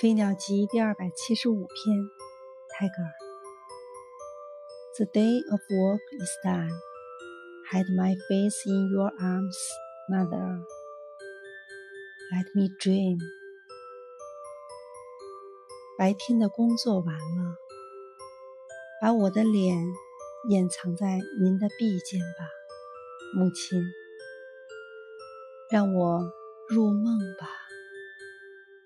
飞鸟集第二百七十五篇泰戈尔 the day of work is done hide my face in your arms mother let me dream 白天的工作完了把我的脸掩藏在您的臂间吧母亲让我入梦吧